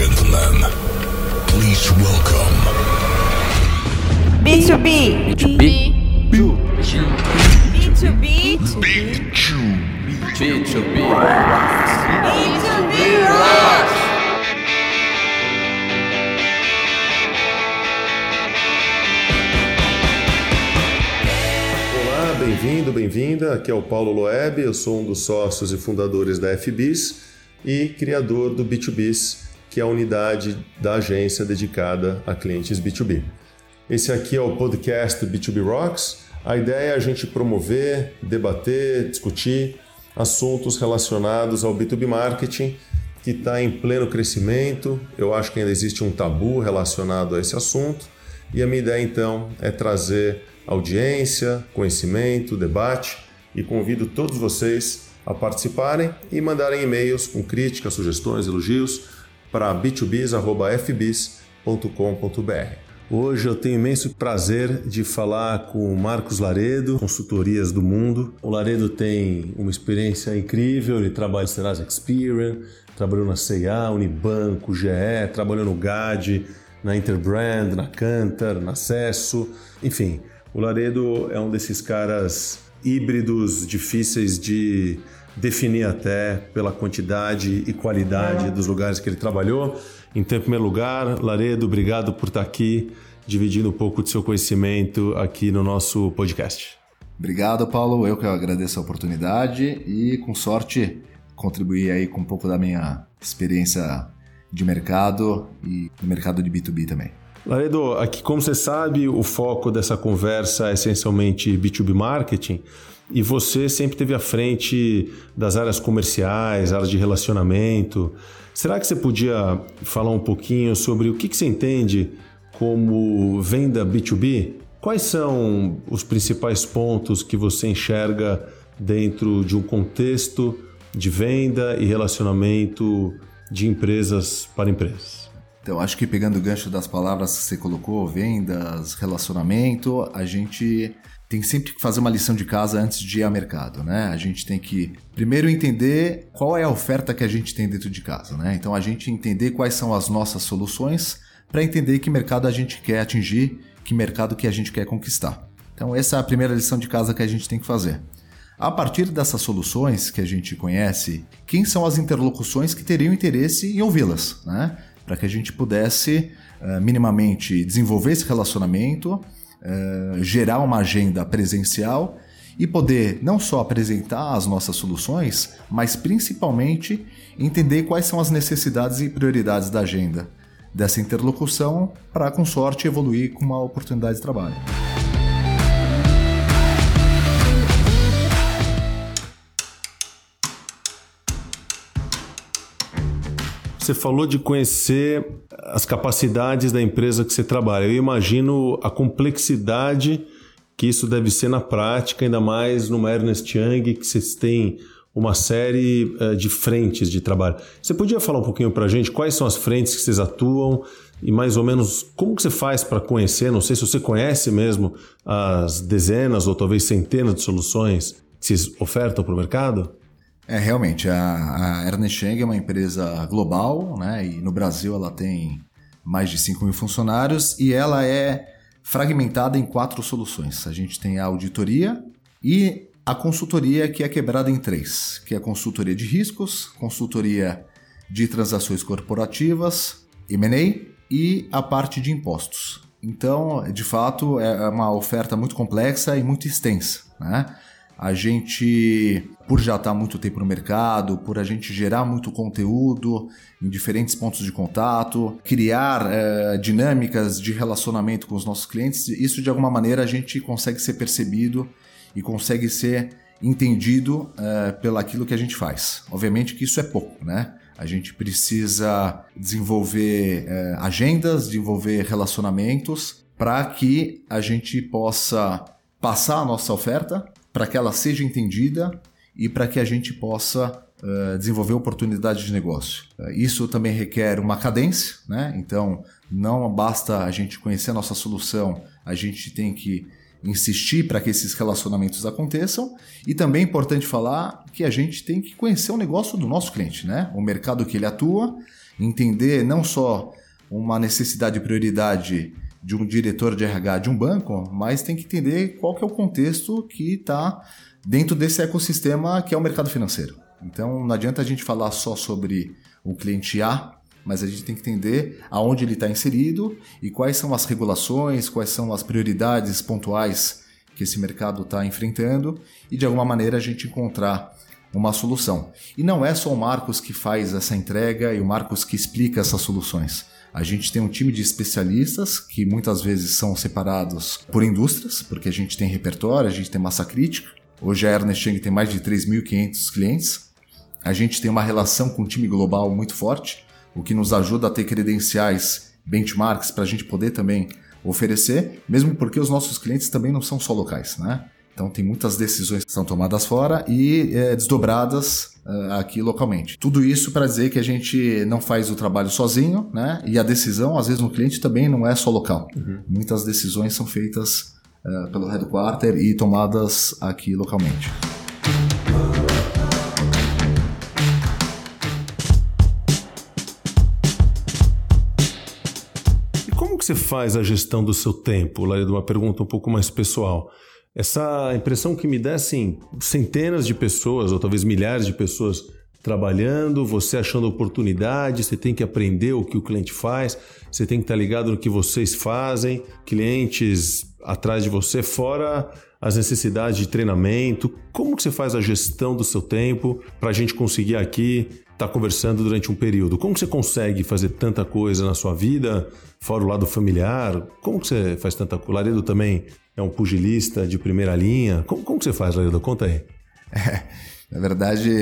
gentlemen, please welcome B2B. B2B. B2B. B2B. B2B. B2B Rocks. Olá, bem-vindo, bem-vinda. Aqui é o Paulo Loeb, eu sou um dos sócios e fundadores da FBIS e criador do B2Bis, que é a unidade da agência dedicada a clientes B2B. Esse aqui é o podcast B2B Rocks. A ideia é a gente promover, debater, discutir assuntos relacionados ao B2B marketing, que está em pleno crescimento. Eu acho que ainda existe um tabu relacionado a esse assunto. E a minha ideia então é trazer audiência, conhecimento, debate e convido todos vocês a participarem e mandarem e-mails com críticas, sugestões, elogios para b2bis@fbis.com.br. Hoje eu tenho imenso prazer de falar com o Marcos Laredo, consultorias do mundo. O Laredo tem uma experiência incrível, ele trabalha no Serasa Experian, trabalhou na C&A, Unibanco, GE, trabalhou no GAD, na Interbrand, na Cantar, na Acesso, enfim. O Laredo é um desses caras híbridos difíceis de definir até pela quantidade e qualidade dos lugares que ele trabalhou. Então, em primeiro lugar, Laredo, obrigado por estar aqui dividindo um pouco do seu conhecimento aqui no nosso podcast. Obrigado, Paulo. Eu que agradeço a oportunidade e, com sorte, contribuir aí com um pouco da minha experiência de mercado e no mercado de B2B também. Laredo, aqui, como você sabe, o foco dessa conversa é essencialmente B2B marketing e você sempre esteve à frente das áreas comerciais, áreas de relacionamento. Será que você podia falar um pouquinho sobre o que, que você entende como venda B2B? Quais são os principais pontos que você enxerga dentro de um contexto de venda e relacionamento de empresas para empresas? Então, acho que pegando o gancho das palavras que você colocou, vendas, relacionamento, a gente tem sempre que fazer uma lição de casa antes de ir ao mercado, né? A gente tem que primeiro entender qual é a oferta que a gente tem dentro de casa, né? Então, a gente entender quais são as nossas soluções para entender que mercado a gente quer atingir, que mercado que a gente quer conquistar. Então, essa é a primeira lição de casa que a gente tem que fazer. A partir dessas soluções que a gente conhece, quem são as interlocuções que teriam interesse em ouvi-las, né? Para que a gente pudesse uh, minimamente desenvolver esse relacionamento, uh, gerar uma agenda presencial e poder não só apresentar as nossas soluções, mas principalmente entender quais são as necessidades e prioridades da agenda dessa interlocução para, com sorte, evoluir com uma oportunidade de trabalho. Você falou de conhecer as capacidades da empresa que você trabalha. Eu imagino a complexidade que isso deve ser na prática, ainda mais numa Ernest Young, que vocês têm uma série uh, de frentes de trabalho. Você podia falar um pouquinho para a gente quais são as frentes que vocês atuam e mais ou menos como que você faz para conhecer? Não sei se você conhece mesmo as dezenas ou talvez centenas de soluções que vocês ofertam para o mercado? É, realmente, a, a Ernest Young é uma empresa global, né? E no Brasil ela tem mais de 5 mil funcionários e ela é fragmentada em quatro soluções. A gente tem a auditoria e a consultoria que é quebrada em três, que é a consultoria de riscos, consultoria de transações corporativas, M&A e a parte de impostos. Então, de fato, é uma oferta muito complexa e muito extensa. Né? A gente, por já estar muito tempo no mercado, por a gente gerar muito conteúdo em diferentes pontos de contato, criar é, dinâmicas de relacionamento com os nossos clientes, isso de alguma maneira a gente consegue ser percebido e consegue ser entendido uh, pelo aquilo que a gente faz. Obviamente que isso é pouco, né? A gente precisa desenvolver uh, agendas, desenvolver relacionamentos para que a gente possa passar a nossa oferta, para que ela seja entendida e para que a gente possa uh, desenvolver oportunidades de negócio. isso também requer uma cadência, né? Então não basta a gente conhecer a nossa solução, a gente tem que insistir para que esses relacionamentos aconteçam. E também é importante falar que a gente tem que conhecer o negócio do nosso cliente, né? O mercado que ele atua entender não só uma necessidade e prioridade de um diretor de RH de um banco, mas tem que entender qual que é o contexto que está dentro desse ecossistema que é o mercado financeiro. Então não adianta a gente falar só sobre o cliente A, mas a gente tem que entender aonde ele está inserido e quais são as regulações, quais são as prioridades pontuais que esse mercado está enfrentando e de alguma maneira a gente encontrar uma solução. E não é só o Marcos que faz essa entrega e o Marcos que explica essas soluções. A gente tem um time de especialistas que muitas vezes são separados por indústrias, porque a gente tem repertório, a gente tem massa crítica. Hoje a Ernest Young tem mais de 3.500 clientes. A gente tem uma relação com o time global muito forte, o que nos ajuda a ter credenciais, benchmarks para a gente poder também oferecer, mesmo porque os nossos clientes também não são só locais, né? Então tem muitas decisões que são tomadas fora e é, desdobradas uh, aqui localmente. Tudo isso para dizer que a gente não faz o trabalho sozinho, né? E a decisão, às vezes, no cliente também não é só local. Uhum. Muitas decisões são feitas uh, pelo headquarter e tomadas aqui localmente. E como que você faz a gestão do seu tempo, Larido? Uma pergunta um pouco mais pessoal. Essa impressão que me dá, assim, centenas de pessoas, ou talvez milhares de pessoas trabalhando, você achando oportunidade, você tem que aprender o que o cliente faz, você tem que estar ligado no que vocês fazem, clientes atrás de você, fora as necessidades de treinamento. Como que você faz a gestão do seu tempo para a gente conseguir aqui estar tá conversando durante um período? Como que você consegue fazer tanta coisa na sua vida, fora o lado familiar? Como que você faz tanta coisa? Laredo também é um pugilista de primeira linha. Como, como que você faz, Laredo? Conta aí. É, na verdade,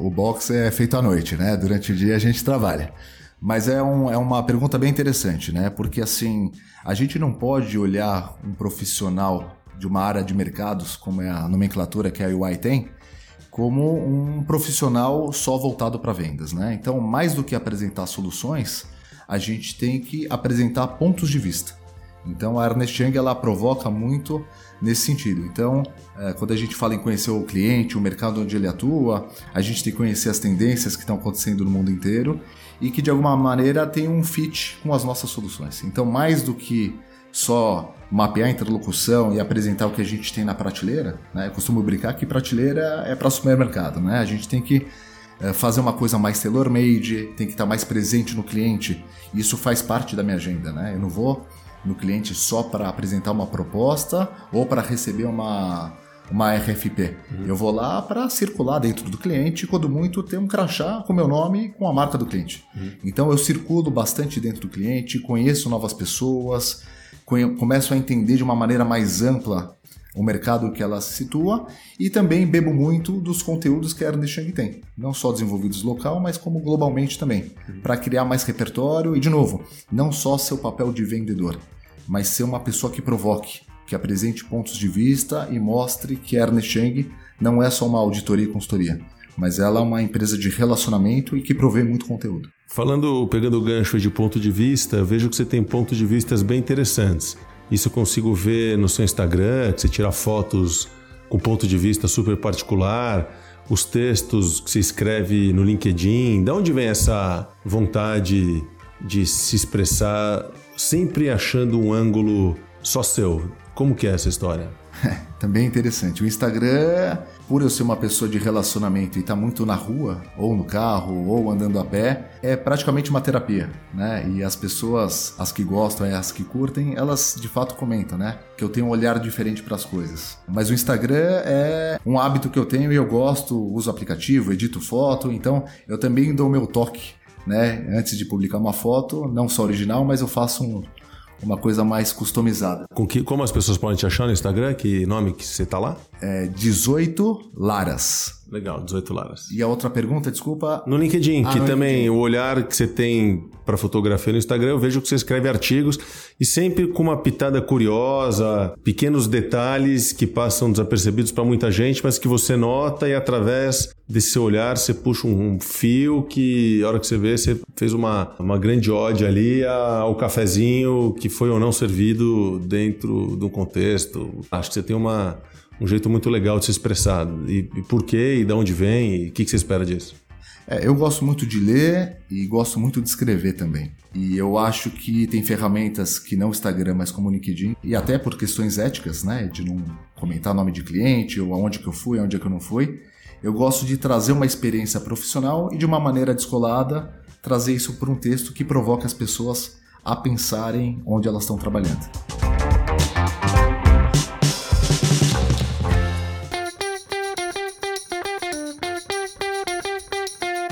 o boxe é feito à noite, né? Durante o dia a gente trabalha. Mas é, um, é uma pergunta bem interessante, né? Porque assim, a gente não pode olhar um profissional de uma área de mercados, como é a nomenclatura que a UI tem, como um profissional só voltado para vendas, né? Então, mais do que apresentar soluções, a gente tem que apresentar pontos de vista. Então a Ernest Young ela provoca muito nesse sentido. Então, é, quando a gente fala em conhecer o cliente, o mercado onde ele atua, a gente tem que conhecer as tendências que estão acontecendo no mundo inteiro e que de alguma maneira tem um fit com as nossas soluções. Então, mais do que só mapear a interlocução e apresentar o que a gente tem na prateleira, né? eu costumo brincar que prateleira é para supermercado, né? A gente tem que é, fazer uma coisa mais tailor-made, tem que estar mais presente no cliente. Isso faz parte da minha agenda, né? Eu não vou no cliente só para apresentar uma proposta ou para receber uma, uma RFP. Uhum. Eu vou lá para circular dentro do cliente, quando muito ter um crachá com meu nome e com a marca do cliente. Uhum. Então eu circulo bastante dentro do cliente, conheço novas pessoas, começo a entender de uma maneira mais ampla o mercado que ela se situa e também bebo muito dos conteúdos que a Ernest Young tem, não só desenvolvidos local, mas como globalmente também, uhum. para criar mais repertório e de novo, não só seu papel de vendedor, mas ser uma pessoa que provoque, que apresente pontos de vista e mostre que a Ernest Young não é só uma auditoria e consultoria, mas ela é uma empresa de relacionamento e que provê muito conteúdo. Falando, pegando o gancho de ponto de vista, vejo que você tem pontos de vistas bem interessantes. Isso eu consigo ver no seu Instagram, que você tira fotos com ponto de vista super particular, os textos que você escreve no LinkedIn. De onde vem essa vontade de se expressar sempre achando um ângulo só seu. Como que é essa história? Também é interessante. O Instagram, por eu ser uma pessoa de relacionamento e estar tá muito na rua, ou no carro, ou andando a pé, é praticamente uma terapia, né? E as pessoas, as que gostam e as que curtem, elas de fato comentam, né? Que eu tenho um olhar diferente para as coisas. Mas o Instagram é um hábito que eu tenho e eu gosto, uso aplicativo, edito foto, então eu também dou meu toque né? Antes de publicar uma foto, não só original, mas eu faço um, uma coisa mais customizada. Com que, como as pessoas podem te achar no Instagram? Que nome que você tá lá? É 18 Laras. Legal, 18 Laras. E a outra pergunta, desculpa? No LinkedIn, ah, que no também LinkedIn. o olhar que você tem para fotografia no Instagram, eu vejo que você escreve artigos e sempre com uma pitada curiosa, pequenos detalhes que passam desapercebidos para muita gente, mas que você nota e através desse seu olhar você puxa um fio que, a hora que você vê, você fez uma, uma grande ode ali ao cafezinho que foi ou não servido dentro de um contexto. Acho que você tem uma um jeito muito legal de se expressar. E, e por quê, e de onde vem, e o que, que você espera disso? É, eu gosto muito de ler e gosto muito de escrever também. E eu acho que tem ferramentas que não Instagram, mas como o LinkedIn, e até por questões éticas, né, de não comentar nome de cliente, ou aonde que eu fui, aonde é que eu não fui. Eu gosto de trazer uma experiência profissional e de uma maneira descolada trazer isso por um texto que provoque as pessoas a pensarem onde elas estão trabalhando.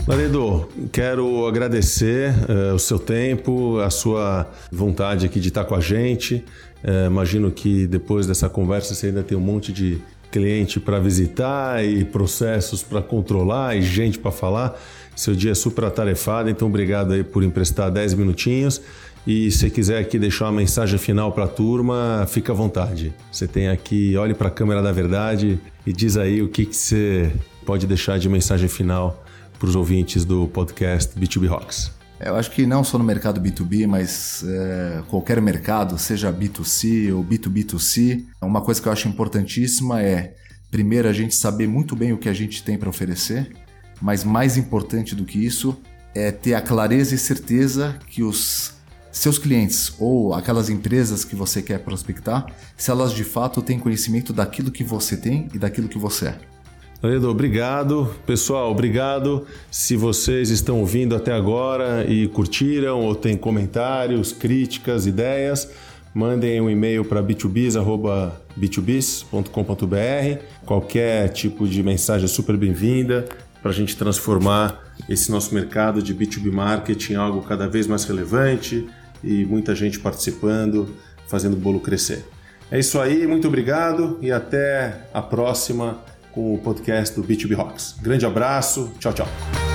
Laredo, quero agradecer uh, o seu tempo, a sua vontade aqui de estar com a gente. Uh, imagino que depois dessa conversa você ainda tem um monte de cliente para visitar e processos para controlar e gente para falar. Seu dia é super atarefado, então obrigado aí por emprestar 10 minutinhos. E se quiser aqui deixar uma mensagem final para a turma, fica à vontade. Você tem aqui, olhe para a câmera da verdade e diz aí o que, que você pode deixar de mensagem final para os ouvintes do podcast B2B Rocks? Eu acho que não só no mercado B2B, mas é, qualquer mercado, seja B2C ou B2B2C, uma coisa que eu acho importantíssima é, primeiro, a gente saber muito bem o que a gente tem para oferecer, mas mais importante do que isso é ter a clareza e certeza que os seus clientes ou aquelas empresas que você quer prospectar, se elas de fato têm conhecimento daquilo que você tem e daquilo que você é. Leandro, obrigado. Pessoal, obrigado. Se vocês estão ouvindo até agora e curtiram ou têm comentários, críticas, ideias, mandem um e-mail para b2bis.com.br. Qualquer tipo de mensagem é super bem-vinda para a gente transformar esse nosso mercado de B2B marketing em algo cada vez mais relevante e muita gente participando, fazendo o bolo crescer. É isso aí, muito obrigado e até a próxima o podcast do B2B Rocks. Grande abraço, tchau, tchau.